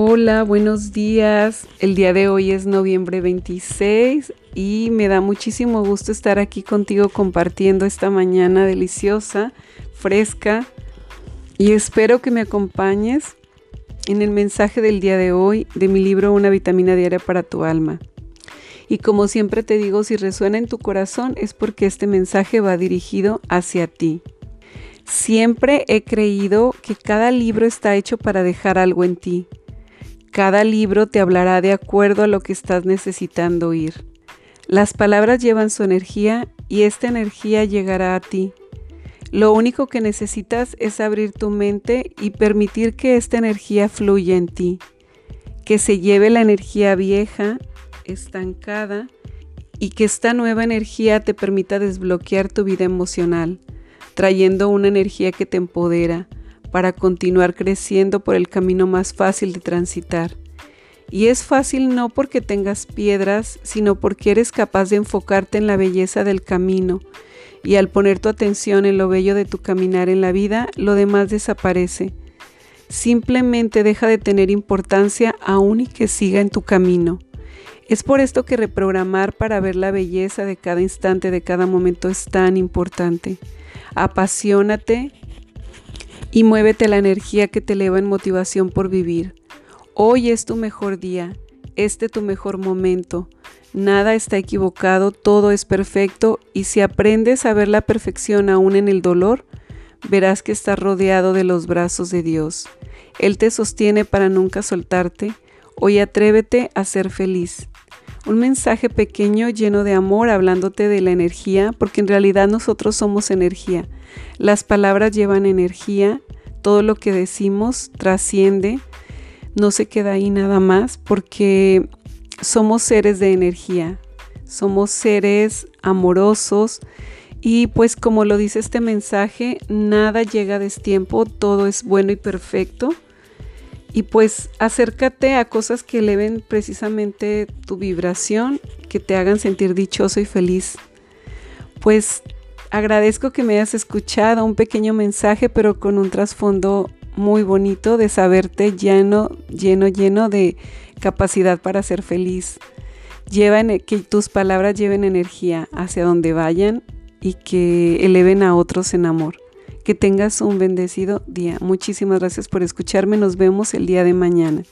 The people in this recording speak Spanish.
Hola, buenos días. El día de hoy es noviembre 26 y me da muchísimo gusto estar aquí contigo compartiendo esta mañana deliciosa, fresca y espero que me acompañes en el mensaje del día de hoy de mi libro Una vitamina diaria para tu alma. Y como siempre te digo, si resuena en tu corazón es porque este mensaje va dirigido hacia ti. Siempre he creído que cada libro está hecho para dejar algo en ti cada libro te hablará de acuerdo a lo que estás necesitando oír. Las palabras llevan su energía y esta energía llegará a ti. Lo único que necesitas es abrir tu mente y permitir que esta energía fluya en ti, que se lleve la energía vieja, estancada, y que esta nueva energía te permita desbloquear tu vida emocional, trayendo una energía que te empodera, para continuar creciendo por el camino más fácil de transitar. Y es fácil no porque tengas piedras, sino porque eres capaz de enfocarte en la belleza del camino. Y al poner tu atención en lo bello de tu caminar en la vida, lo demás desaparece. Simplemente deja de tener importancia aún y que siga en tu camino. Es por esto que reprogramar para ver la belleza de cada instante, de cada momento es tan importante. Apasionate y muévete la energía que te eleva en motivación por vivir. Hoy es tu mejor día, este tu mejor momento. Nada está equivocado, todo es perfecto y si aprendes a ver la perfección aún en el dolor, verás que estás rodeado de los brazos de Dios. Él te sostiene para nunca soltarte. Hoy atrévete a ser feliz. Un mensaje pequeño lleno de amor hablándote de la energía, porque en realidad nosotros somos energía. Las palabras llevan energía, todo lo que decimos trasciende, no se queda ahí nada más, porque somos seres de energía, somos seres amorosos y pues como lo dice este mensaje, nada llega a destiempo, todo es bueno y perfecto y pues acércate a cosas que eleven precisamente tu vibración, que te hagan sentir dichoso y feliz. Pues agradezco que me hayas escuchado un pequeño mensaje, pero con un trasfondo muy bonito de saberte lleno, lleno, lleno de capacidad para ser feliz. Lleva que tus palabras lleven energía hacia donde vayan y que eleven a otros en amor. Que tengas un bendecido día. Muchísimas gracias por escucharme. Nos vemos el día de mañana.